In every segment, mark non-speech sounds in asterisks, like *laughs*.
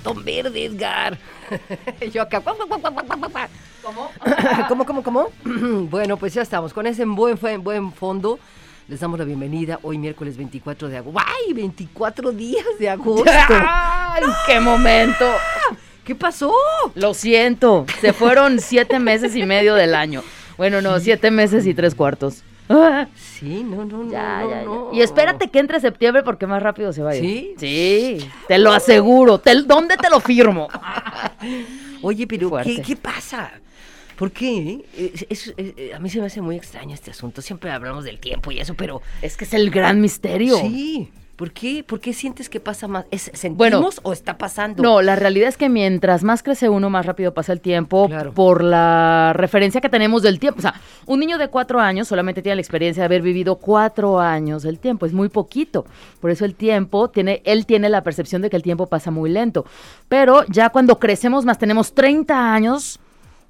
El botón verde, Edgar. *laughs* Yo acá. *coughs* ¿Cómo? ¿Cómo, cómo, cómo? *clears throat* bueno, pues ya estamos. Con ese buen, buen, buen fondo. Les damos la bienvenida hoy miércoles 24 de agosto. ¡Ay! 24 días de agosto. *laughs* ¡Ay, qué momento! ¿Qué pasó? Lo siento, se fueron siete meses y medio del año. Bueno, no, siete meses y tres cuartos. *laughs* Sí, no, no, no. ya, no, ya, no. Y espérate que entre septiembre porque más rápido se va a ir. ¿Sí? Sí, te lo aseguro. Te- ¿Dónde te lo firmo? *laughs* Oye, pero. ¿qué, qué pasa? ¿Por qué? Es- es- es- a mí se me hace muy extraño este asunto. Siempre hablamos del tiempo y eso, pero... Es que es el gran misterio. Sí. ¿Por qué? ¿Por qué sientes que pasa más? ¿Es, ¿Sentimos Bueno, o está pasando? No, la realidad es que mientras más crece uno, más rápido pasa el tiempo Claro. por la referencia que tenemos del tiempo. O sea, un niño de cuatro años solamente tiene la experiencia de haber vivido cuatro años del tiempo. Es muy poquito. Por eso el tiempo tiene, él tiene la percepción de que el tiempo pasa muy lento. Pero ya cuando crecemos más, tenemos 30 años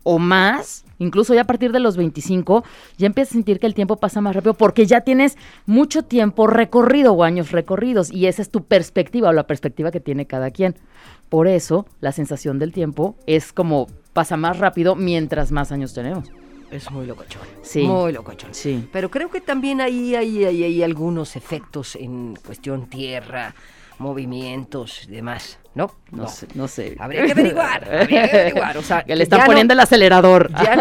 o más, incluso ya a partir de los 25, ya empiezas a sentir que el tiempo pasa más rápido porque ya tienes mucho tiempo recorrido o años recorridos y esa es tu perspectiva o la perspectiva que tiene cada quien. Por eso la sensación del tiempo es como pasa más rápido mientras más años tenemos. Es muy locochón. Sí. Muy locochón. Sí. Pero creo que también ahí hay, hay, hay algunos efectos en cuestión tierra, movimientos y demás, ¿no? No, sé, no sé. Habría que averiguar, habría que averiguar, o sea, *laughs* que le están ya no- poniendo el acelerador. *laughs* Ya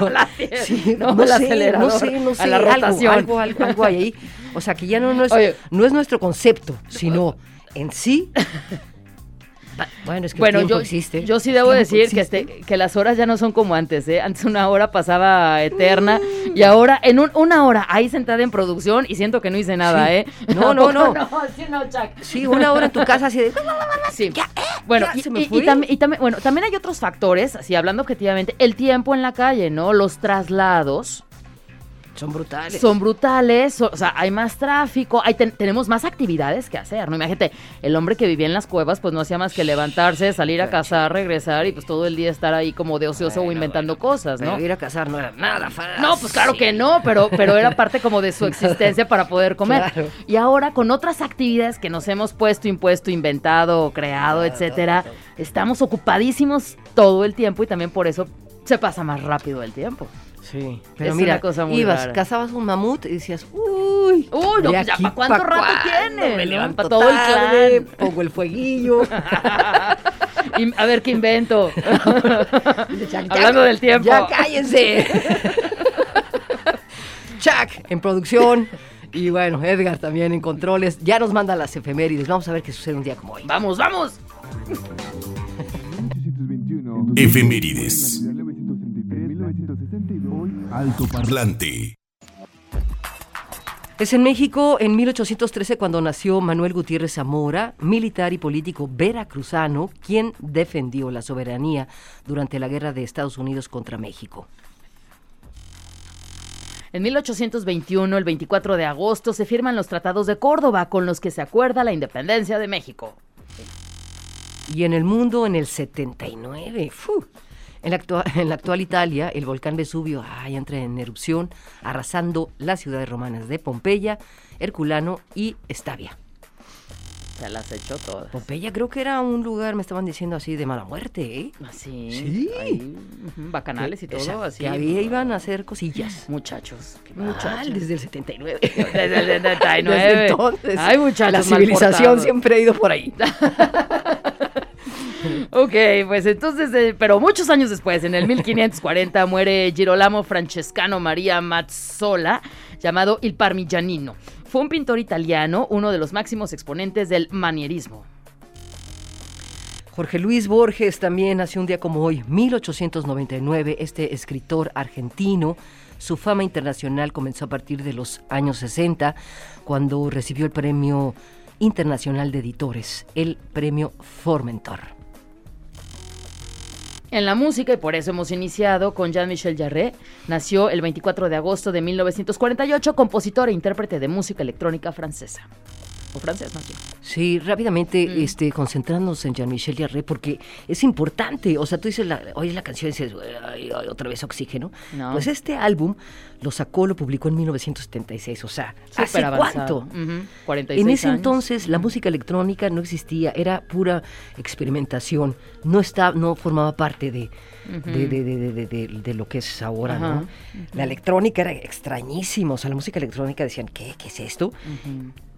no, *laughs* La- sí, no, no, el sé, acelerador no sé, no sé, a la algo, rotación. algo, algo, algo hay ahí. O sea, que ya no, no, es, Oye. no es nuestro concepto, sino en sí. Bueno, es que Bueno, el yo, existe. yo sí debo decir que, este, que las horas ya no son como antes, ¿eh? Antes una hora pasaba eterna y ahora en un- una hora ahí sentada en producción y siento que no hice nada, Sí. ¿eh? No, *laughs* no, ¿A no. *laughs* No, sí, no. Sí, una hora en tu casa así de... Sí. Ya, eh, Bueno, ya y, se me y- y y bueno, también hay otros factores, así hablando objetivamente, el tiempo en la calle, ¿no? Los traslados Son brutales. son brutales, o, sea, hay más tráfico, hay ten- tenemos más actividades que hacer, ¿no? Imagínate, el hombre que vivía en las cuevas, pues no hacía más que levantarse, salir a cazar, regresar y pues todo el día estar ahí como de ocioso o Bueno, inventando cosas, ¿no? Pero ir a cazar no era nada fácil. No, pues claro que no, pero, pero era parte como de su *laughs* existencia para poder comer. Claro. Y ahora con otras actividades que nos hemos puesto, impuesto, inventado, creado, etcétera, estamos ocupadísimos todo el tiempo y también por eso se pasa más rápido el tiempo. Sí, pero Es mira, una cosa muy ibas, rara. cazabas un mamut y decías, uy, Uy, no, pues ya, aquí ¿pa' cuánto pa' rato tiene, Me levanto todo el clan. pongo el fueguillo. *laughs* Y a ver qué invento. *laughs* Ya- Hablando del tiempo. Ya cállense. *laughs* Chuck en producción. Y bueno, Edgar también en controles. Ya nos manda las efemérides. Vamos a ver qué sucede un día como hoy. Vamos, vamos. Efemérides. Alto parlante. Es en México, en 1813, cuando nació Manuel Gutiérrez Zamora, militar y político veracruzano, quien defendió la soberanía durante la guerra de Estados Unidos contra México. En 1821, el 24 de agosto, se firman los tratados de Córdoba con los que se acuerda la independencia de México. Y en el mundo, en el 79. ¡fu! En, la actua- *laughs* en la actual Italia, el volcán Vesubio ay, entra en erupción, arrasando las ciudades romanas de Pompeya, Herculano y Estavia. Se las echó todas. Pompeya creo que era un lugar, me estaban diciendo así, de mala muerte, ¿eh? Así. Sí. ahí, bacanales y todo, así. Que ahí iban a hacer cosillas. *gasps* Muchachos. qué Mal, muchachos. desde el 79. *laughs* Desde el 79. *laughs* Desde entonces. Ay, muchachos. La civilización siempre ha ido por ahí. Ok, pues entonces, eh, pero muchos años después, en el 1540, muere Girolamo Francescano Maria Mazzola, llamado Il Parmigianino. Fue un pintor italiano, uno de los máximos exponentes del manierismo. Jorge Luis Borges también nació un día como hoy, 1899, este escritor argentino. Su fama internacional comenzó a partir de los años 60, cuando recibió el Premio Internacional de Editores, el Premio Formentor. En la música, y por eso hemos iniciado con Jean-Michel Jarre, nació el 24 de agosto de 1948, compositor e intérprete de música electrónica francesa. O francés, bien. Sí, rápidamente, Mm. este, concentrándonos en Jean-Michel Jarre, porque es importante. O sea, tú dices, la, oyes la canción y dices, "Ay, ay, otra vez oxígeno. No. Pues este álbum lo sacó, lo publicó en 1976. O sea, ¿hace avanzado. cuánto? Ujú, 46 En ese años. entonces la música electrónica no existía, era pura experimentación, no está, no formaba parte de, de, de- de- de- de- de lo que es ahora, ¿no? La electrónica era extrañísima, o sea, la música electrónica decían, ¿qué? ¿Qué es esto?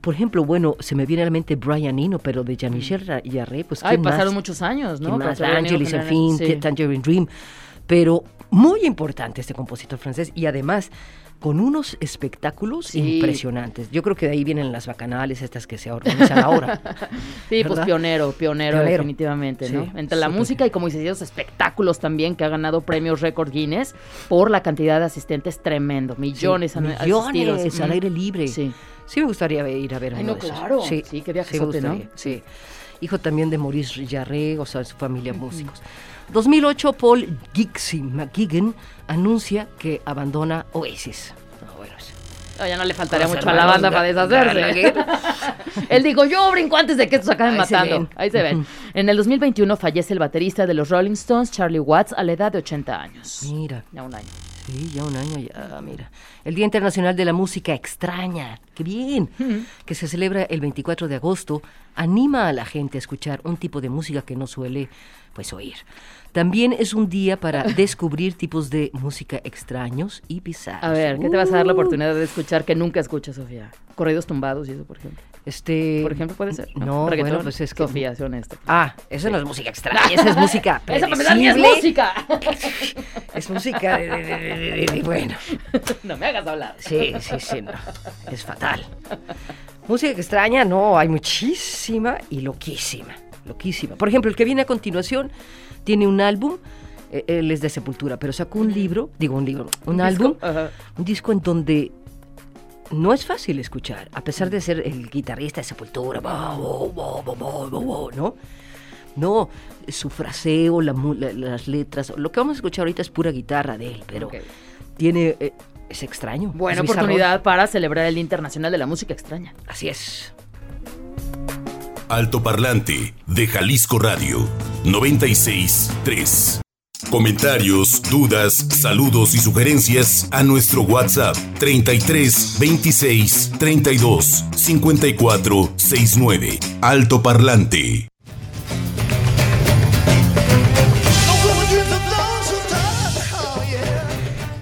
Por ejemplo, bueno, se me viene a la mente Brian Eno, pero de Jean-Michel Ra- Jarre, pues Ay, ¿quién pasaron más? muchos años, ¿no? ¿Quién más? Angelis, en fin, sí. Tangerine Dream. Pero muy importante este compositor francés y además con unos espectáculos Sí. impresionantes. Yo creo que de ahí vienen las bacanales estas que se organizan ahora. *laughs* Sí, pues pionero, pionero, Pionero. definitivamente, ¿no? Sí, Entre la música y como dices, esos espectáculos también que ha ganado premios récord Guinness por la cantidad de asistentes tremendo, millones, Sí, millones asistidos. al aire libre. Sí. Sí me gustaría ir a ver Ay, no, claro. Sí, qué me viajezote, ¿no? Sí. Hijo también de Maurice Jarre, o sea, su familia músicos. 2008, Paul Gixie McGuigan anuncia que abandona Oasis. No, bueno, Ah, ya no le faltaría mucho a la banda para deshacerse. *laughs* Él dijo, yo brinco antes de que estos acaben Ahí se matando. ven. Ahí se ven. En el 2021 fallece el baterista de los Rolling Stones, Charlie Watts, a la edad de 80 años. Mira, Ya un año. sí, ya un año ya, mira. El Día Internacional de la Música Extraña, qué bien, que se celebra el 24 de agosto, anima a la gente a escuchar un tipo de música que no suele, pues, oír. También es un día para *laughs* descubrir tipos de música extraños y bizarros. A ver, ¿qué te vas a dar la Uh, oportunidad de escuchar que nunca escuchas, Sofía? Corridos tumbados y eso, por ejemplo. Este, Por ejemplo, puede ser. No, Reggaetón. bueno, pues es que... Sofía, sé honesta. Ah, eso no es música extraña, esa es música *laughs* Esa para ni es música. *laughs* Es música de- de- de- bueno. no me hagas hablar. Sí, sí, sí, no. Es fatal. Música extraña, no, hay muchísima y loquísima. Loquísima. Por ejemplo, el que viene a continuación tiene un álbum, eh, él es de Sepultura, pero sacó un libro, digo un libro, un, álbum, un disco en donde no es fácil escuchar, a pesar de ser el guitarrista de Sepultura, bo, bo, bo, ¿no? No, su fraseo, la la- las letras, lo que vamos a escuchar ahorita es pura guitarra de él, pero Ok. tiene, eh, es extraño. Buena es bizarro. oportunidad para celebrar el Día Internacional de la Música Extraña. Así es. Alto Parlante de Jalisco Radio 963. Comentarios, dudas, saludos y sugerencias a nuestro WhatsApp 33 26 32 54 69. Alto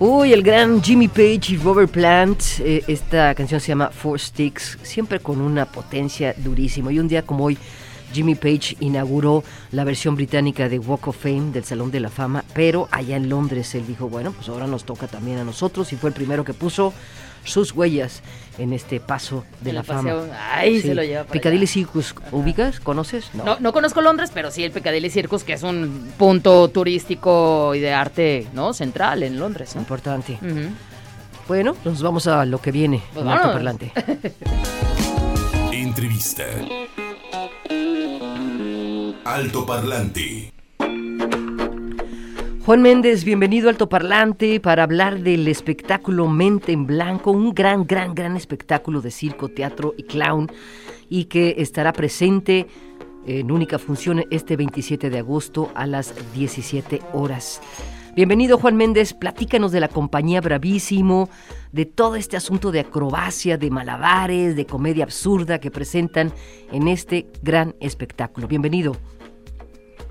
Uy, el gran Jimmy Page y Robert Plant. eh, esta canción se llama Four Sticks, siempre con una potencia durísima. Y un día como hoy, Jimmy Page inauguró la versión británica de Walk of Fame del Salón de la Fama, pero allá en Londres él dijo, bueno, pues ahora nos toca también a nosotros y fue el primero que puso sus huellas en este paso de la, la fama. ay, se lo lleva Piccadilly allá. Circus, ¿ubicas? ¿Conoces? No, no conozco Londres, pero sí el Piccadilly Circus, que es un punto turístico y de arte, ¿no? Central en Londres. ¿no? Importante. Bueno, nos vamos a lo que viene Pues en Alto. Parlante. *laughs* Entrevista. Alto Parlante. Juan Méndez, bienvenido al Altoparlante para hablar del espectáculo Mente en Blanco, un gran, gran, gran espectáculo de circo, teatro y clown y que estará presente en única función este 27 de agosto a las 17 horas. Bienvenido Juan Méndez, platícanos de la compañía Bravísimo, de todo este asunto de acrobacia, de malabares, de comedia absurda que presentan en este gran espectáculo. Bienvenido.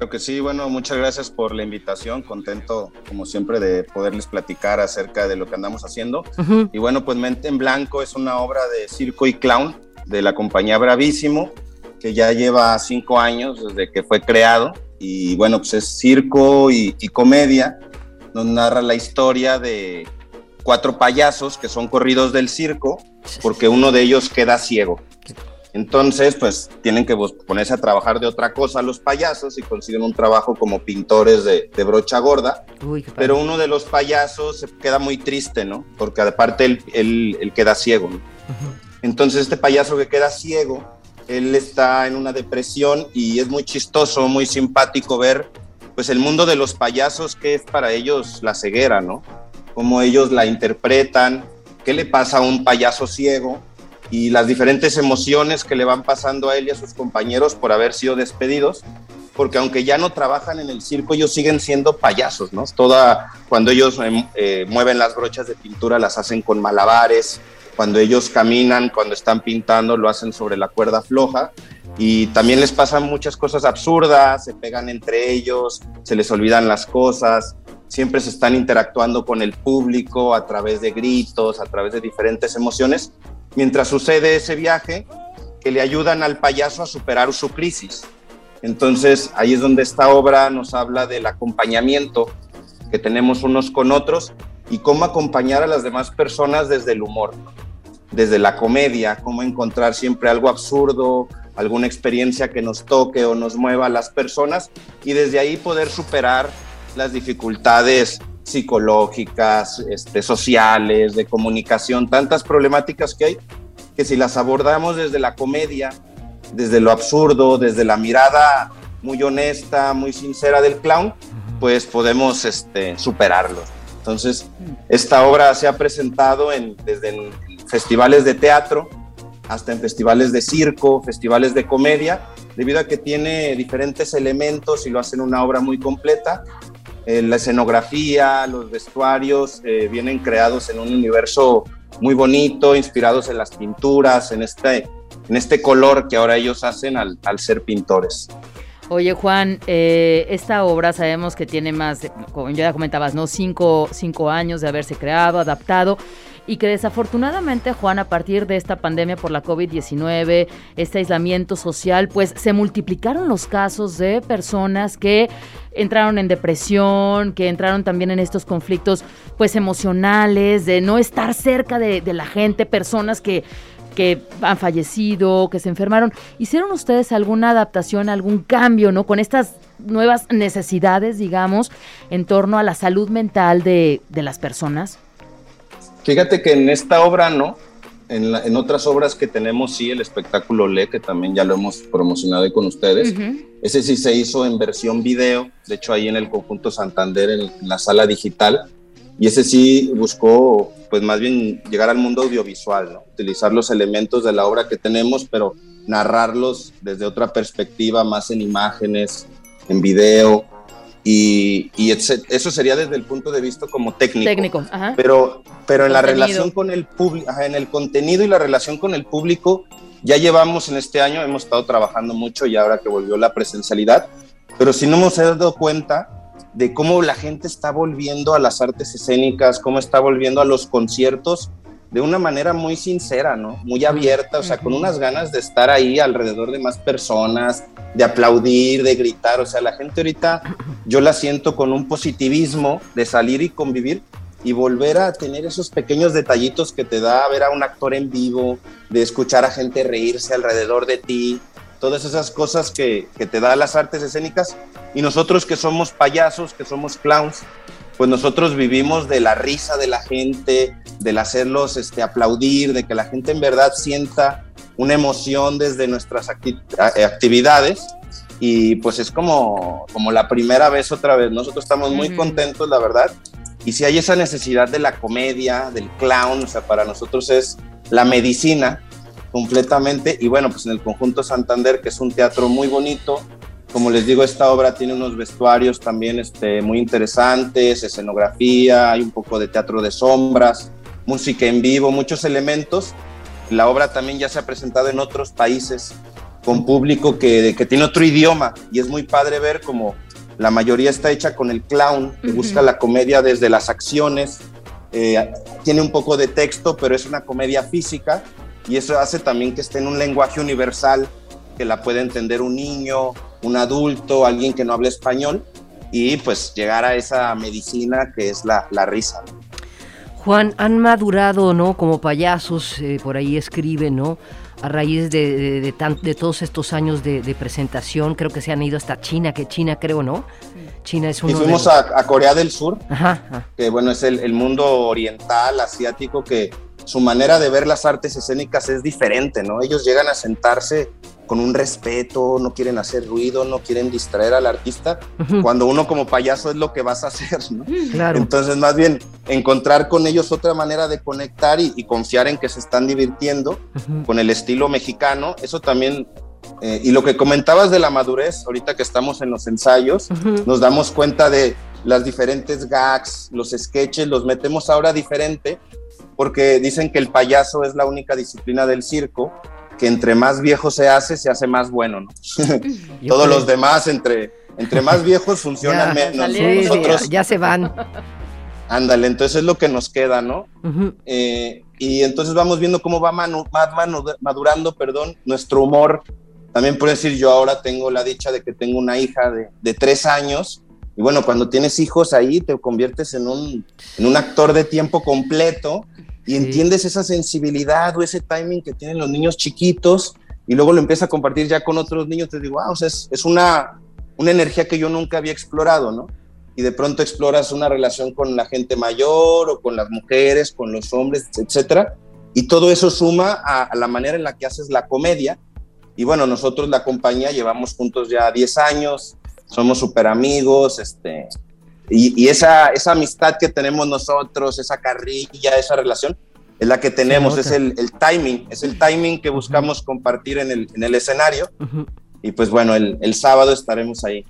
Creo que sí, bueno, muchas gracias por la invitación, contento como siempre de poderles platicar acerca de lo que andamos haciendo. Y bueno, pues Mente en Blanco es una obra de circo y clown de la compañía Bravísimo, que ya lleva cinco años desde que fue creado. Y bueno, pues es circo y, y comedia nos narra la historia de cuatro payasos que son corridos del circo porque uno de ellos queda ciego. Entonces, pues tienen que ponerse a trabajar de otra cosa los payasos y consiguen un trabajo como pintores de, brocha gorda. pero uno de los payasos se queda muy triste, ¿no? Porque aparte él, queda ciego. Entonces, este payaso que queda ciego, él está en una depresión y es muy chistoso, muy simpático ver pues el mundo de los payasos, que es para ellos la ceguera, ¿no? Cómo ellos la interpretan, qué le pasa a un payaso ciego y las diferentes emociones que le van pasando a él y a sus compañeros por haber sido despedidos, porque aunque ya no trabajan en el circo, ellos siguen siendo payasos, ¿no? Toda, cuando ellos eh, eh, mueven las brochas de pintura, las hacen con malabares, cuando ellos caminan, cuando están pintando, lo hacen sobre la cuerda floja y también les pasan muchas cosas absurdas, se pegan entre ellos, se les olvidan las cosas, siempre se están interactuando con el público a través de gritos, a través de diferentes emociones, mientras sucede ese viaje que le ayudan al payaso a superar su crisis. Entonces ahí es donde esta obra nos habla del acompañamiento que tenemos unos con otros y cómo acompañar a las demás personas desde el humor, desde la comedia, cómo encontrar siempre algo absurdo, alguna experiencia que nos toque o nos mueva a las personas y desde ahí poder superar las dificultades psicológicas, este, sociales, de comunicación, tantas problemáticas que hay, que si las abordamos desde la comedia, desde lo absurdo, desde la mirada muy honesta, muy sincera del clown, pues podemos este, superarlos. Entonces, esta obra se ha presentado en, desde en festivales de teatro, hasta en festivales de circo, festivales de comedia, debido a que tiene diferentes elementos y lo hacen una obra muy completa. Eh, la escenografía, los vestuarios eh, vienen creados en un universo muy bonito, inspirados en las pinturas, en este, en este color que ahora ellos hacen al, ser pintores. Oye, Juan, eh, esta obra sabemos que tiene más, como ya comentabas, ¿no? Cinco, cinco años de haberse creado, adaptado y que desafortunadamente, Juan, a partir de esta pandemia por la COVID-19, este aislamiento social, pues se multiplicaron los casos de personas que entraron en depresión, que entraron también en estos conflictos pues emocionales, de no estar cerca de, de la gente, personas que que han fallecido, que se enfermaron. ¿Hicieron ustedes alguna adaptación, algún cambio, ¿no? Con estas nuevas necesidades, digamos, en torno a la salud mental de, de las personas. Fíjate que en esta obra no, en, otras obras que tenemos sí, el espectáculo Le, que también ya lo hemos promocionado con ustedes, ese sí se hizo en versión video, de hecho ahí en el conjunto Santander, en, la sala digital, y ese sí buscó pues más bien llegar al mundo audiovisual, ¿no? utilizar los elementos de la obra que tenemos, pero narrarlos desde otra perspectiva, más en imágenes, en video, y, eso sería desde el punto de vista como técnico. Técnico, ajá. Pero, pero en la relación con el público, en el contenido y la relación con el público, ya llevamos en este año, hemos estado trabajando mucho y ahora que volvió la presencialidad, pero si no hemos dado cuenta de cómo la gente está volviendo a las artes escénicas, cómo está volviendo a los conciertos de una manera muy sincera, ¿no? Muy abierta, o sea, con unas ganas de estar ahí alrededor de más personas, de aplaudir, de gritar, o sea, la gente ahorita yo la siento con un positivismo de salir y convivir y volver a tener esos pequeños detallitos que te da ver a un actor en vivo, de escuchar a gente reírse alrededor de ti, todas esas cosas que, que te da las artes escénicas y nosotros que somos payasos, que somos clowns, pues nosotros vivimos de la risa de la gente, del hacerlos este, aplaudir, de que la gente en verdad sienta una emoción desde nuestras eh, actividades y pues es como, como la primera vez otra vez. Nosotros estamos muy contentos, la verdad. Y si hay esa necesidad de la comedia, del clown, o sea, para nosotros es la medicina completamente. Y bueno, pues en el conjunto Santander, que es un teatro muy bonito, como les digo, esta obra tiene unos vestuarios también este, muy interesantes, escenografía, hay un poco de teatro de sombras, música en vivo, muchos elementos. La obra también ya se ha presentado en otros países con público que, que tiene otro idioma y es muy padre ver como la mayoría está hecha con el clown, que busca la comedia desde las acciones, eh, tiene un poco de texto, pero es una comedia física y eso hace también que esté en un lenguaje universal que la puede entender un niño, un adulto, alguien que no habla español y pues llegar a esa medicina que es la, la risa. Juan, han madurado, ¿no? Como payasos, eh, por ahí escriben, ¿no? A raíz de, de, de, todos estos años de, presentación, creo que se han ido hasta China, que China creo, ¿no? China es uno Y fuimos a, a, Corea del Sur, que bueno, es el, el mundo oriental, asiático, que su manera de ver las artes escénicas es diferente, ¿no? Ellos llegan a sentarse con un respeto, no quieren hacer ruido, no quieren distraer al artista, cuando uno como payaso es lo que vas a hacer, ¿no? Claro. Entonces, más bien, encontrar con ellos otra manera de conectar y, confiar en que se están divirtiendo con el estilo mexicano, eso también, eh, y lo que comentabas de la madurez, ahorita que estamos en los ensayos, nos damos cuenta de las diferentes gags, los sketches, los metemos ahora diferente, porque dicen que el payaso es la única disciplina del circo que entre más viejo se hace, se hace más bueno, ¿no? *laughs* Todos los demás, entre, entre más viejos, *laughs* funcionan menos. Nosotros, ya, se van. Ándale, entonces es lo que nos queda, ¿no? Eh, y entonces vamos viendo cómo va madurando, perdón, nuestro humor. También puedo decir, yo ahora tengo la dicha de que tengo una hija de, de tres años. Y bueno, cuando tienes hijos ahí, te conviertes en un, en un actor de tiempo completo y entiendes esa sensibilidad o ese timing que tienen los niños chiquitos y luego lo empiezas a compartir ya con otros niños, te digo, wow, o sea, es, es, una, una energía que yo nunca había explorado, ¿no? Y de pronto exploras una relación con la gente mayor o con las mujeres, con los hombres, etcétera, y todo eso suma a, a la manera en la que haces la comedia. Y bueno, nosotros la compañía llevamos juntos ya 10 años, somos súper amigos, este, y, esa, esa amistad que tenemos nosotros, esa carrilla, esa relación, es la que tenemos, es el, el, timing, es el timing que buscamos compartir en el, en el escenario. Y pues bueno, el, el, sábado estaremos ahí.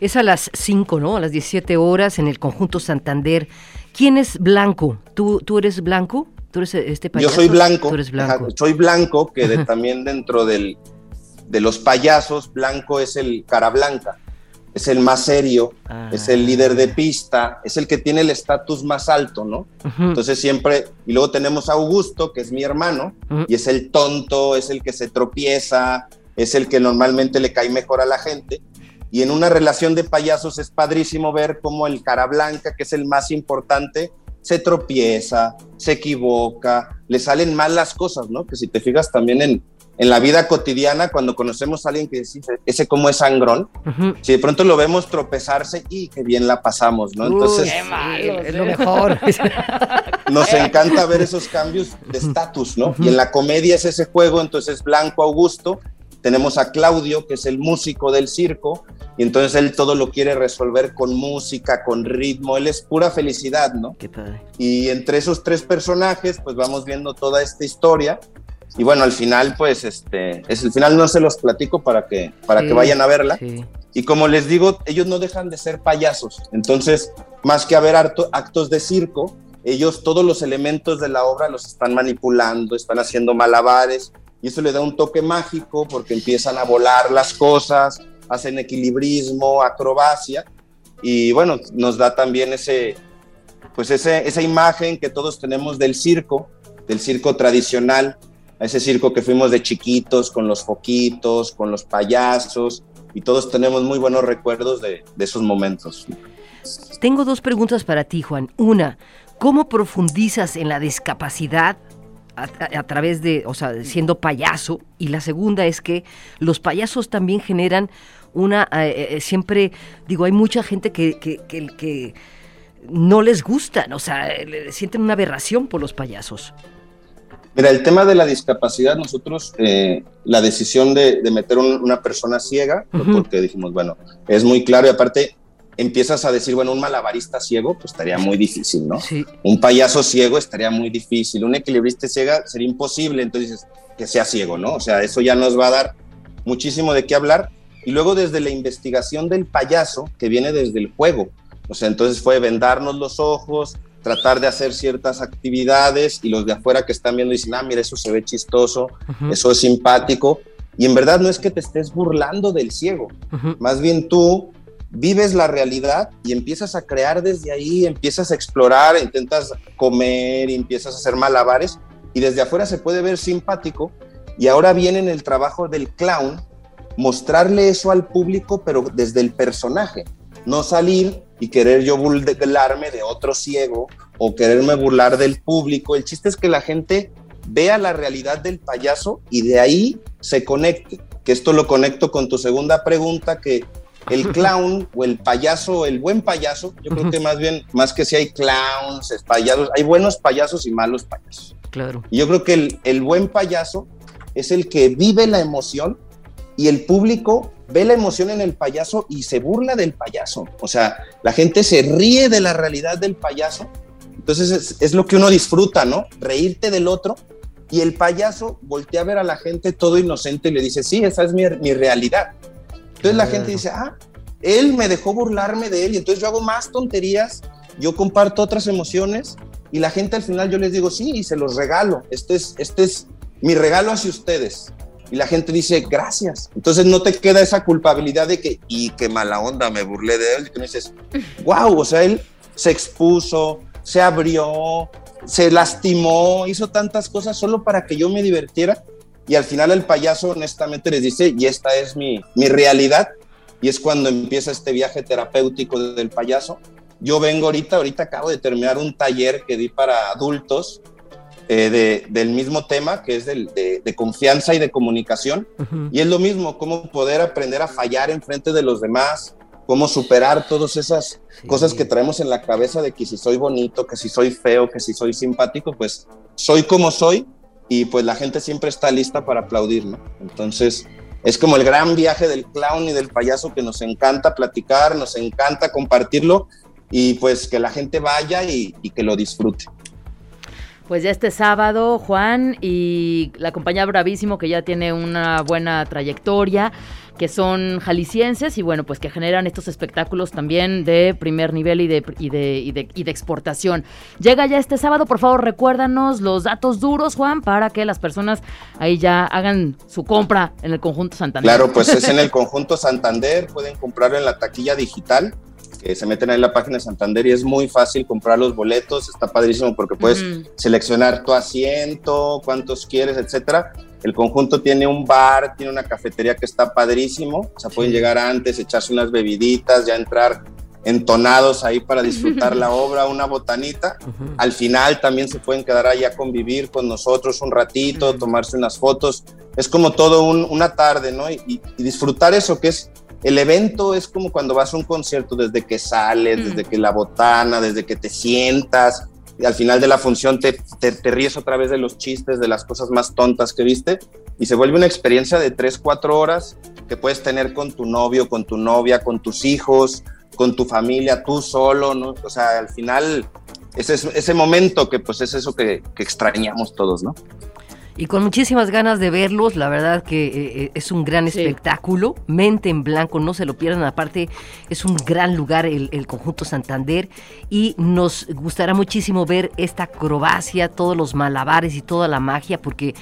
Es a las 5, ¿no? A las 17 horas en el conjunto Santander. ¿Quién es Blanco? ¿Tú, tú eres Blanco? ¿Tú eres este payaso? Yo soy Blanco. ¿Tú eres Blanco? soy Blanco, que de, también dentro del, de los payasos, Blanco es el cara blanca es el más serio, es el líder de pista, es el que tiene el estatus más alto, ¿no? Entonces siempre, y luego tenemos a Augusto, que es mi hermano, y es el tonto, es el que se tropieza, es el que normalmente le cae mejor a la gente. Y en una relación de payasos es padrísimo ver cómo el cara blanca, que es el más importante, se tropieza, se equivoca, le salen mal las cosas, ¿no? Que si te fijas también en, en la vida cotidiana, cuando conocemos a alguien que dice, ese como es sangrón, si de pronto lo vemos tropezarse y qué bien la pasamos, ¿no? Entonces, es lo mejor. *laughs* Nos encanta ver esos cambios de estatus, ¿no? Y en la comedia es ese juego, entonces Blanco Augusto, tenemos a Claudio, que es el músico del circo, y entonces él todo lo quiere resolver con música, con ritmo, él es pura felicidad, ¿no? Qué padre. Y entre esos tres personajes, pues vamos viendo toda esta historia y bueno, al final, pues, este, es el final no se los platico para que, para que vayan a verla. Y como les digo, ellos no dejan de ser payasos. Entonces, más que haber actos de circo, ellos todos los elementos de la obra los están manipulando, están haciendo malabares, y eso le da un toque mágico porque empiezan a volar las cosas, hacen equilibrismo, acrobacia, y bueno, nos da también ese, pues ese, esa imagen que todos tenemos del circo, del circo tradicional, a ese circo que fuimos de chiquitos, con los foquitos, con los payasos, y todos tenemos muy buenos recuerdos de, esos momentos. Tengo dos preguntas para ti, Juan. Una, ¿cómo profundizas en la discapacidad a, través de, o sea, siendo payaso? Y la segunda es que los payasos también generan una, eh, eh, siempre, digo, hay mucha gente que, que, que, que no les gustan, o sea, sienten una aberración por los payasos. Mira, el tema de la discapacidad, nosotros, eh, la decisión de, meter una persona ciega, porque dijimos, bueno, es muy claro y aparte empiezas a decir, bueno, un malabarista ciego, pues estaría muy difícil, ¿no? Un payaso ciego estaría muy difícil, un equilibrista ciega sería imposible, entonces que sea ciego, ¿no? O sea, eso ya nos va a dar muchísimo de qué hablar. Y luego desde la investigación del payaso, que viene desde el juego. O sea, entonces fue vendarnos los ojos, tratar de hacer ciertas actividades y los de afuera que están viendo dicen, ah, mira, eso se ve chistoso, eso es simpático. Y en verdad no es que te estés burlando del ciego, más bien tú vives la realidad y empiezas a crear desde ahí, empiezas a explorar, intentas comer, empiezas a hacer malabares y desde afuera se puede ver simpático. Y ahora viene en el trabajo del clown mostrarle eso al público, pero desde el personaje, no salir y querer yo burlarme de otro ciego o quererme burlar del público. El chiste es que la gente vea la realidad del payaso y de ahí se conecte. Que esto lo conecto con tu segunda pregunta, que el *laughs* clown o el payaso, el buen payaso, yo creo que más bien, más que si hay clowns, es payasos, hay buenos payasos y malos payasos. Claro. Y yo creo que el, el buen payaso es el que vive la emoción y el público ve la emoción en el payaso y se burla del payaso. O sea, la gente se ríe de la realidad del payaso. Entonces es, lo que uno disfruta, ¿no? Reírte del otro. Y el payaso voltea a ver a la gente todo inocente y le dice, sí, esa es mi, mi realidad. Entonces la gente dice, ah, él me dejó burlarme de él y entonces yo hago más tonterías, yo comparto otras emociones y la gente al final yo les digo, sí, y se los regalo. Este es, este es mi regalo hacia ustedes y la gente dice gracias. Entonces no te queda esa culpabilidad de que, y qué mala onda, me burlé de él. Y tú dices, wow, o sea, él se expuso, se abrió, se lastimó, hizo tantas cosas solo para que yo me divirtiera. Y al final el payaso honestamente les dice, y esta es mi, mi realidad. Y es cuando empieza este viaje terapéutico del payaso. Yo vengo ahorita, ahorita acabo de terminar un taller que di para adultos eh, del mismo tema, que es de, confianza y de comunicación. Y es lo mismo, cómo poder aprender a fallar en frente de los demás, cómo superar todas esas cosas que traemos en la cabeza de que si soy bonito, que si soy feo, que si soy simpático, pues soy como soy y pues la gente siempre está lista para aplaudir, Entonces, es como el gran viaje del clown y del payaso que nos encanta platicar, nos encanta compartirlo y pues que la gente vaya y que lo disfrute. Pues ya este sábado, Juan y la compañía Bravísimo, que ya tiene una buena trayectoria, que son jaliscienses y bueno, pues que generan estos espectáculos también de primer nivel y de, y de, y de, y de exportación. Llega ya este sábado, por favor, recuérdanos los datos duros, Juan, para que las personas ahí ya hagan su compra en el conjunto Santander. Claro, pues es en el conjunto Santander, pueden comprarlo en la taquilla digital que se meten ahí en la página de Santander y es muy fácil comprar los boletos, está padrísimo porque puedes seleccionar tu asiento, cuántos quieres, etcétera. El conjunto tiene un bar, tiene una cafetería que está padrísimo, o sea, pueden llegar antes, echarse unas bebiditas, ya entrar entonados ahí para disfrutar *laughs* la obra, una botanita. Al final también se pueden quedar ahí a convivir con nosotros un ratito, tomarse unas fotos. Es como todo una tarde, ¿no? y disfrutar eso que es el evento es como cuando vas a un concierto, desde que sales, desde que la botana, desde que te sientas, y al final de la función te, te, ríes otra vez de los chistes, de las cosas más tontas que viste, y se vuelve una experiencia de 3, 4 horas que puedes tener con tu novio, con tu novia, con tus hijos, con tu familia, tú solo, ¿no? O sea, al final, ese, ese momento que pues es eso que, que extrañamos todos, ¿no? Y con muchísimas ganas de verlos. La verdad que eh, eh, es un gran espectáculo. Mente en blanco, no se lo pierdan. Aparte, es un gran lugar el, el, conjunto Santander y nos gustará muchísimo ver esta acrobacia, todos los malabares y toda la magia, porque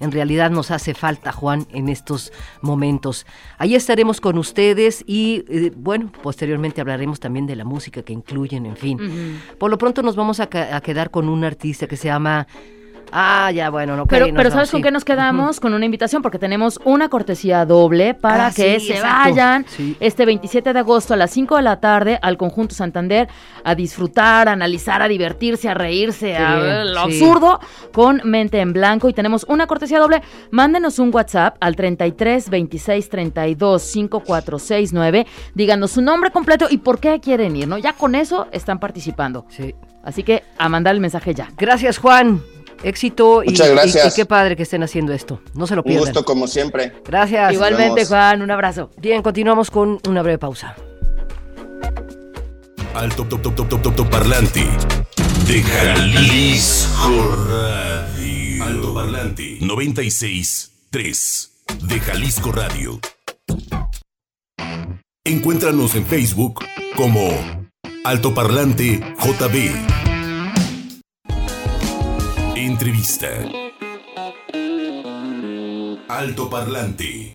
en realidad nos hace falta, Juan, en estos momentos. Ahí estaremos con ustedes y, eh, bueno, posteriormente hablaremos también de la música que incluyen, en fin. Por lo pronto nos vamos a, a quedar con un artista que se llama Ah, ya, bueno, no Pero, pero ¿sabes con qué nos quedamos? Con una invitación, porque tenemos una cortesía doble para ah, que se vayan este 27 de agosto a las 5 de la tarde al Conjunto Santander a disfrutar, a analizar, a divertirse, a reírse, a lo absurdo con mente en blanco. Y tenemos una cortesía doble. Mándenos un WhatsApp al 33 26 32 5469. Díganos su nombre completo y por qué quieren ir, ¿no? Ya con eso están participando. Sí. Así que a mandar el mensaje ya. Gracias, Juan. Éxito Muchas y, gracias. Y, qué padre que estén haciendo esto. No se lo pierdan. Un gusto como siempre. Gracias. Igualmente, Juan, un abrazo. Bien, continuamos con una breve pausa. Alto top top top top top, top parlante de Jalisco Radio. Radio. Alto Parlante 96.3 de Jalisco Radio. Encuéntranos en Facebook como Altoparlante JB. Entrevista. Altoparlante.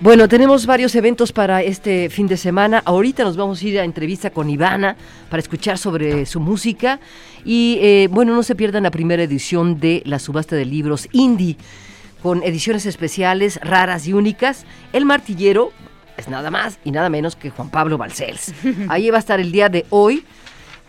Bueno, tenemos varios eventos para este fin de semana. Ahorita nos vamos a ir a entrevista con Ivana para escuchar sobre su música. Y eh, bueno, no se pierdan la primera edición de la subasta de libros indie, con ediciones especiales, raras y únicas. El martillero nada más y nada menos que Juan Pablo Balcells. Ahí va a estar el día de hoy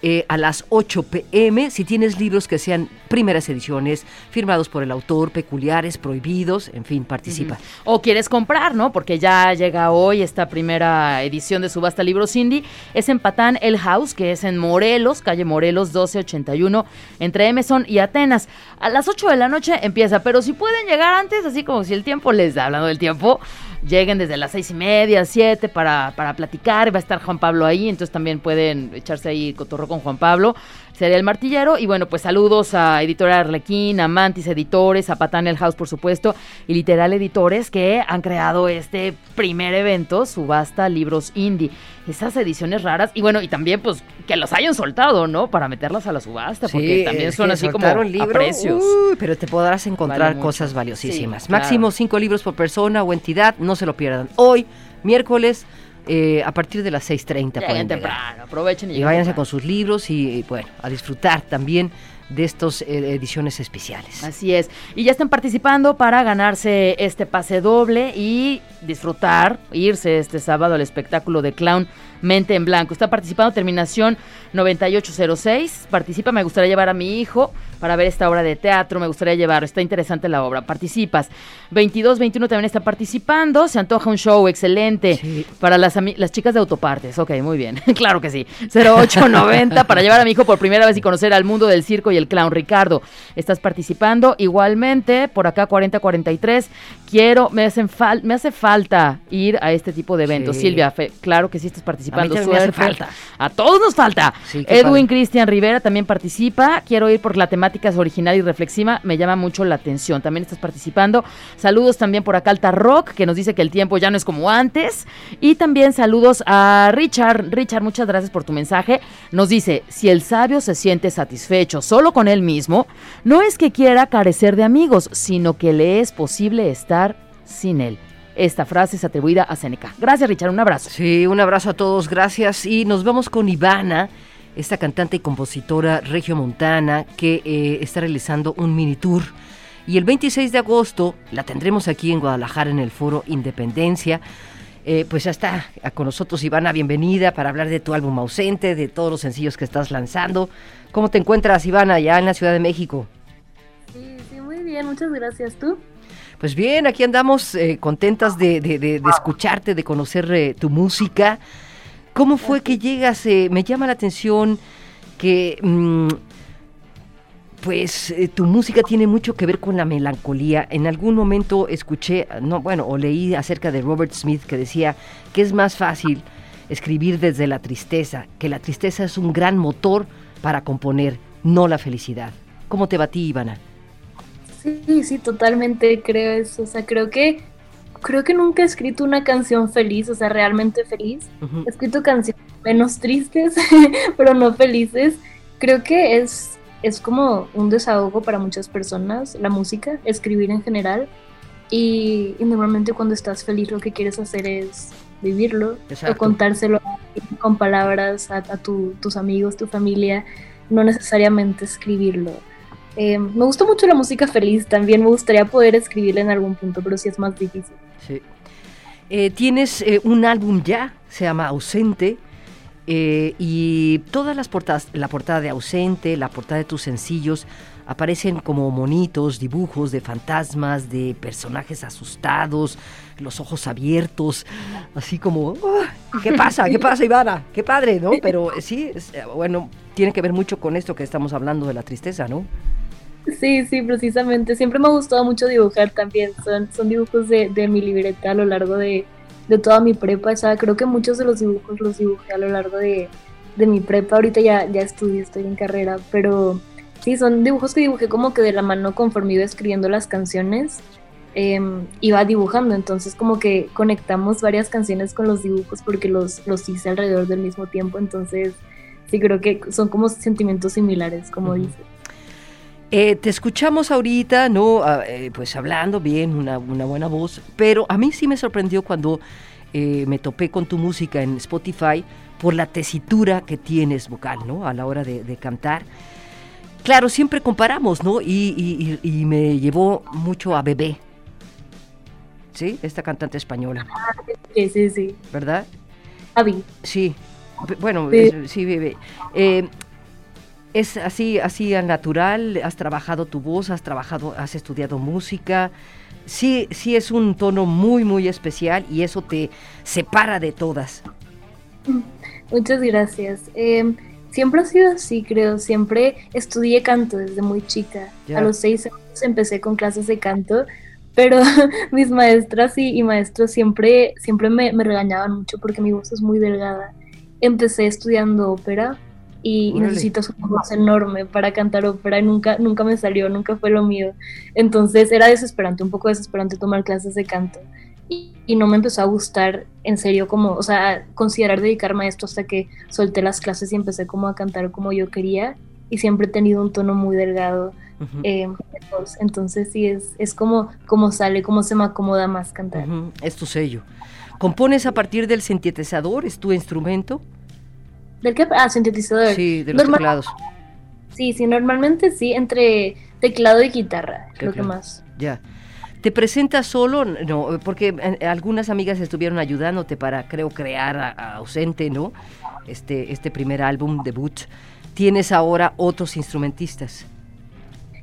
eh, a las 8 pm. Si tienes libros que sean primeras ediciones, firmados por el autor, peculiares, prohibidos, en fin, participa. O quieres comprar, ¿no? Porque ya llega hoy esta primera edición de Subasta Libros Indie. Es en Patán El House, que es en Morelos, calle Morelos 1281, entre Emerson y Atenas. A las 8 de la noche empieza, pero si pueden llegar antes, así como si el tiempo les da, hablando del tiempo, lleguen desde las seis y media, siete para, para platicar. Va a estar Juan Pablo ahí, entonces también pueden echarse ahí cotorro con Juan Pablo. Sería el martillero. Y bueno, pues saludos a Editorial Arlequín, a Mantis Editores, a Patán El House, por supuesto, y Literal Editores, que han creado este primer evento, Subasta Libros Indie. Esas ediciones raras, y bueno, y también pues que los hayan soltado, ¿no? Para meterlas a la subasta, porque también son así como a precios. Uy, pero te podrás encontrar cosas valiosísimas. Máximo cinco libros por persona o entidad, no se lo pierdan. Hoy, miércoles, eh, a partir de las 6.30. Lleguen temprano, aprovechen y, y váyanse con sus libros y, bueno, a disfrutar también de estas eh, ediciones especiales. Así es. Y ya están participando para ganarse este pase doble y disfrutar, irse este sábado al espectáculo de clown Mente en Blanco. Está participando terminación 9806. Participa, me gustaría llevar a mi hijo para ver esta obra de teatro, me gustaría llevar, está interesante la obra. Participas. 22, 21 también está participando. Se antoja un show excelente para las, las chicas de autopartes. Ok, muy bien. *laughs* claro que sí. 0890 para llevar a mi hijo por primera vez y conocer al mundo del circo y el clown. Ricardo, estás participando. Igualmente, por acá 4043. Quiero, me, hacen me hace falta ir a este tipo de eventos. Silvia, claro que sí estás participando. A mí falta. A todos nos falta. Edwin Cristian Rivera también participa. Quiero ir por la temática original y reflexiva. Me llama mucho la atención. También estás participando. Saludos también por acá al Rock, que nos dice que el tiempo ya no es como antes. Y también saludos a Richard. Richard, muchas gracias por tu mensaje. Nos dice, si el sabio se siente satisfecho solo con él mismo, no es que quiera carecer de amigos, sino que le es posible estar sin él. Esta frase es atribuida a Seneca. Gracias, Richard. Un abrazo. Sí, un abrazo a todos. Gracias. Y nos vamos con Ivana, esta cantante y compositora regiomontana que eh, está realizando un mini tour. Y el 26 de agosto la tendremos aquí en Guadalajara en el Foro Independencia. Eh, pues ya está con nosotros Ivana, bienvenida para hablar de tu álbum ausente, de todos los sencillos que estás lanzando. ¿Cómo te encuentras, Ivana, ya en la Ciudad de México? Sí, sí, muy bien, muchas gracias. ¿Tú? Pues bien, aquí andamos eh, contentas de, escucharte, de conocer eh, tu música. ¿Cómo fue que llegas? Me llama la atención que mm, pues tu música tiene mucho que ver con la melancolía. En algún momento escuché, no, bueno, o leí acerca de Robert Smith que decía que es más fácil escribir desde la tristeza, que la tristeza es un gran motor para componer, no la felicidad. ¿Cómo te va a ti, Ivana? Sí, sí, totalmente creo eso. O sea, creo que creo que nunca he escrito una canción feliz, o sea, realmente feliz. He escrito canciones menos tristes, *laughs* pero no felices. Creo que es, es como un desahogo para muchas personas, la música, escribir en general. Y, normalmente cuando estás feliz lo que quieres hacer es vivirlo o contárselo con palabras a, tus amigos, tu familia, no necesariamente escribirlo. Eh, me gusta mucho la música feliz, también me gustaría poder escribirla en algún punto, pero sí es más difícil. Sí. Eh, tienes eh, un álbum ya, se llama Ausente, y todas las portadas, la portada de Ausente, la portada de tus sencillos, aparecen como monitos, dibujos de fantasmas, de personajes asustados, los ojos abiertos, así como, ah, ¿qué pasa? ¿Qué pasa, Ivana? Qué padre, ¿no? Pero sí, bueno, tiene que ver mucho con esto que estamos hablando de la tristeza, ¿no? Sí, sí, precisamente. Siempre me ha gustado mucho dibujar también. Son, son dibujos de, mi libreta a lo largo de, de toda mi prepa. O sea, creo que muchos de los dibujos los dibujé a lo largo de, de mi prepa. Ahorita ya, ya estudio, estoy en carrera, pero sí, son dibujos que dibujé como que de la mano conforme iba escribiendo las canciones. Em, iba dibujando, entonces como que conectamos varias canciones con los dibujos porque los, los hice alrededor del mismo tiempo, entonces sí creo que son como sentimientos similares, como dice eh, te escuchamos ahorita, ¿no? Ah, eh, pues hablando bien, una, buena voz, pero a mí sí me sorprendió cuando eh, me topé con tu música en Spotify por la tesitura que tienes vocal, ¿no? A la hora de, cantar. Claro, siempre comparamos, ¿no? Y, me llevó mucho a Bebé, ¿sí? Esta cantante española. Sí, sí, sí. ¿Verdad? Avi. Sí. Bueno, sí, Bebé. ¿Es así, así al natural? ¿Has trabajado tu voz? ¿Has trabajado, has estudiado música? Sí, sí es un tono muy, muy especial y eso te separa de todas. Muchas gracias. Em, siempre ha sido así, creo. Siempre estudié canto desde muy chica. A los seis años empecé con clases de canto, pero *laughs* mis maestras y, maestros siempre, siempre me, me regañaban mucho porque mi voz es muy delgada. Empecé estudiando ópera y, necesitas una voz enorme para cantar ópera y nunca, nunca me salió, nunca fue lo mío. Entonces era desesperante, un poco desesperante tomar clases de canto. Y, no me empezó a gustar en serio como, o sea, considerar dedicarme a esto hasta que solté las clases y empecé como a cantar como yo quería y siempre he tenido un tono muy delgado. Eh, entonces sí, es, es como, como sale, como se me acomoda más cantar. Es tu sello. ¿Compones a partir del sintetizador? ¿Es tu instrumento? ¿Del qué? Ah, sintetizador. Sí, de los teclados. Sí, sí, normalmente sí, entre teclado y guitarra, creo que más. Ya. ¿Te presentas solo? No, porque eh, algunas amigas estuvieron ayudándote para, creo, crear a, Ausente, ¿no? Este, este primer álbum, debut. ¿Tienes ahora otros instrumentistas?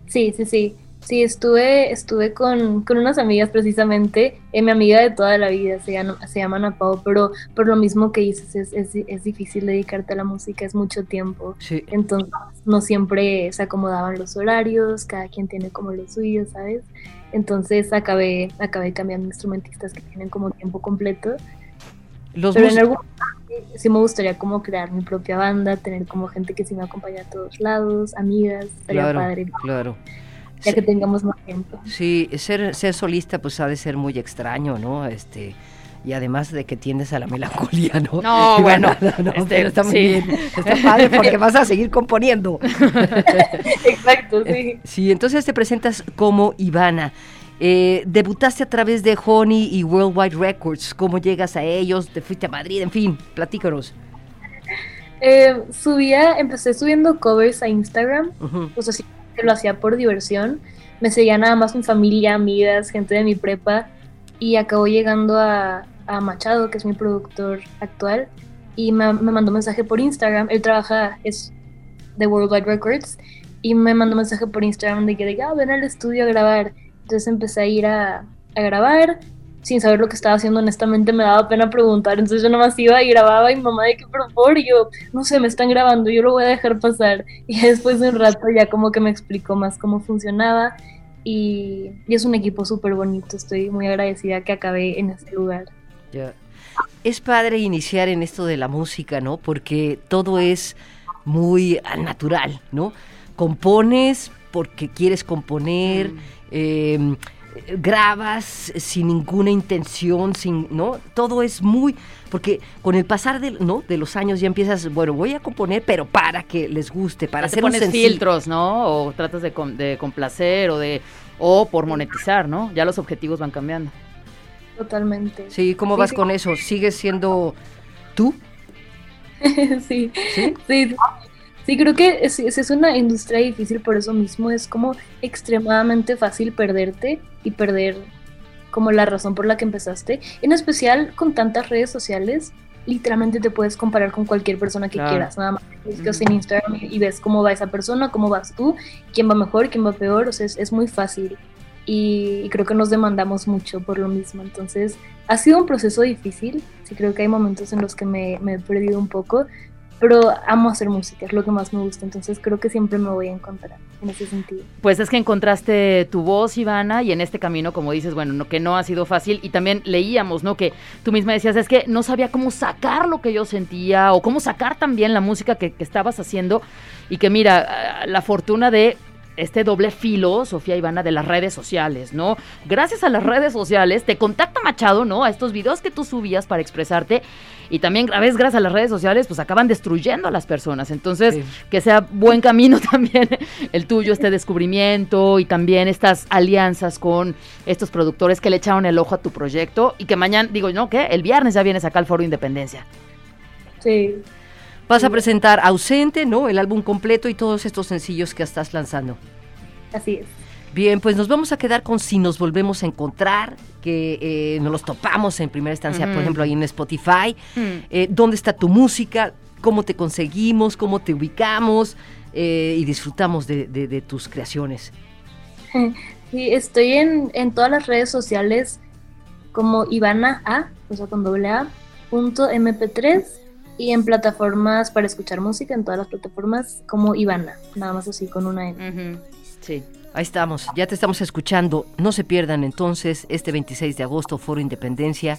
Sí, sí, sí. Sí, estuve, estuve con, unas amigas precisamente, eh, mi amiga de toda la vida, se, llama, se llaman Pau, pero por lo mismo que dices, es, es, difícil dedicarte a la música, es mucho tiempo. Entonces, no siempre se acomodaban los horarios, cada quien tiene como lo suyo, ¿sabes? Entonces acabé, acabé cambiando instrumentistas que tienen como tiempo completo. Los pero en algún sí me gustaría como crear mi propia banda, tener como gente que sí me acompaña a todos lados, amigas, estaría claro, padre. Claro ya que tengamos más tiempo. Sí, ser, ser solista pues ha de ser muy extraño, ¿no? Este y además de que tiendes a la melancolía, ¿no? No, *laughs* bueno, no, este, está muy bien, está padre porque vas a seguir componiendo. *laughs* Exacto, sí. Sí, entonces te presentas como Ivana. Eh, debutaste a través de Honey y Worldwide Records. ¿Cómo llegas a ellos? ¿Te fuiste a Madrid? En fin, platícanos. Eh, subía, empecé subiendo covers a Instagram, pues así lo hacía por diversión. Me seguía nada más mi familia, amigas, gente de mi prepa y acabó llegando a, Machado, que es mi productor actual, y me, mandó mensaje por Instagram. Él trabaja, es de Worldwide Records, y me mandó mensaje por Instagram de que, de, ah, ven al estudio a grabar. Entonces empecé a ir a, a grabar, sin saber lo que estaba haciendo, honestamente me daba pena preguntar, entonces yo nomás iba y grababa y mamá de que por favor, y yo, no sé, me están grabando, yo lo voy a dejar pasar. *laughs* Y después de un rato ya como que me explicó más cómo funcionaba y, es un equipo súper bonito, estoy muy agradecida que acabé en ese lugar. Ya. Es padre iniciar en esto de la música, ¿no? Porque todo es muy natural, ¿no? Compones porque quieres componer. Mm. Eh, grabas sin ninguna intención, sin, ¿no? Todo es muy, porque con el pasar de, ¿no? de los años ya empiezas, bueno, voy a componer, pero para que les guste, para hacer pones filtros, ¿no? O tratas de, de complacer o de, o por monetizar, ¿no? Ya los objetivos van cambiando. Totalmente. Sí, ¿cómo vas con eso? ¿Sigues siendo tú? *laughs* sí, sí, sí, Sí, creo que es, es, una industria difícil por eso mismo. Es como extremadamente fácil perderte y perder como la razón por la que empezaste. En especial con tantas redes sociales, literalmente te puedes comparar con cualquier persona que quieras. Nada más buscas en Instagram y, ves cómo va esa persona, cómo vas tú, quién va mejor, quién va peor. O sea, es, muy fácil. Y, creo que nos demandamos mucho por lo mismo. Entonces, ha sido un proceso difícil. Sí, creo que hay momentos en los que me, me he perdido un poco pero amo hacer música, es lo que más me gusta, entonces creo que siempre me voy a encontrar en ese sentido. Pues es que encontraste tu voz, Ivana, y en este camino, como dices, bueno, no, que no ha sido fácil, y también leíamos, ¿no? Que tú misma decías, es que no sabía cómo sacar lo que yo sentía, o cómo sacar también la música que, que estabas haciendo, y que mira, la fortuna de este doble filo, Sofía Ivana, de las redes sociales, ¿no? Gracias a las redes sociales te contacta Machado, ¿no? A estos videos que tú subías para expresarte y también a veces gracias a las redes sociales pues acaban destruyendo a las personas. Entonces, que sea buen camino *laughs* también el tuyo, este descubrimiento y también estas alianzas con estos productores que le echaron el ojo a tu proyecto y que mañana, digo, ¿no? ¿Qué? El viernes ya vienes acá al Foro Independencia. Sí. Vas a presentar Ausente, ¿no? El álbum completo y todos estos sencillos que estás lanzando. Así es. Bien, pues nos vamos a quedar con si nos volvemos a encontrar, que eh, nos los topamos en primera instancia, por ejemplo, ahí en Spotify. Mm. Eh, ¿Dónde está tu música? ¿Cómo te conseguimos? ¿Cómo te ubicamos? Eh, y disfrutamos de, tus creaciones. *laughs* Sí, estoy en, en, todas las redes sociales como Ivana A, o sea, con doble A, punto MP3 y en plataformas para escuchar música, en todas las plataformas como Ivana, nada más así con una N. Sí. Ahí estamos, ya te estamos escuchando. No se pierdan entonces este 26 de agosto, Foro Independencia.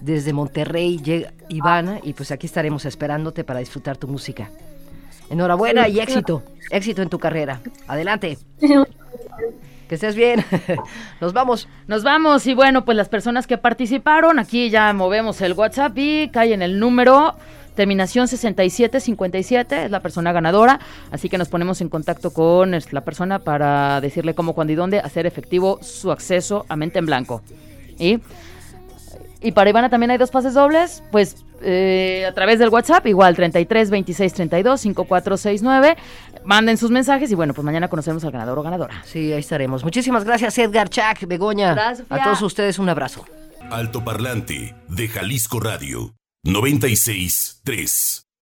Desde Monterrey llega Ivana y pues aquí estaremos esperándote para disfrutar tu música. Enhorabuena y éxito, éxito en tu carrera. Adelante. *laughs* Que estés bien. *laughs* Nos vamos. Nos vamos. Y bueno, pues las personas que participaron, aquí ya movemos el WhatsApp y caen el número Terminación 6757 es la persona ganadora, así que nos ponemos en contacto con la persona para decirle cómo, cuándo y dónde hacer efectivo su acceso a mente en blanco. Y, y para Ivana también hay dos pases dobles, pues eh, a través del WhatsApp, igual 33 26 32 5469. Manden sus mensajes y bueno, pues mañana conocemos al ganador o ganadora. Sí, ahí estaremos. Muchísimas gracias, Edgar Chac, Begoña. Gracias, a todos ustedes un abrazo. Alto Parlante de Jalisco Radio 96 3.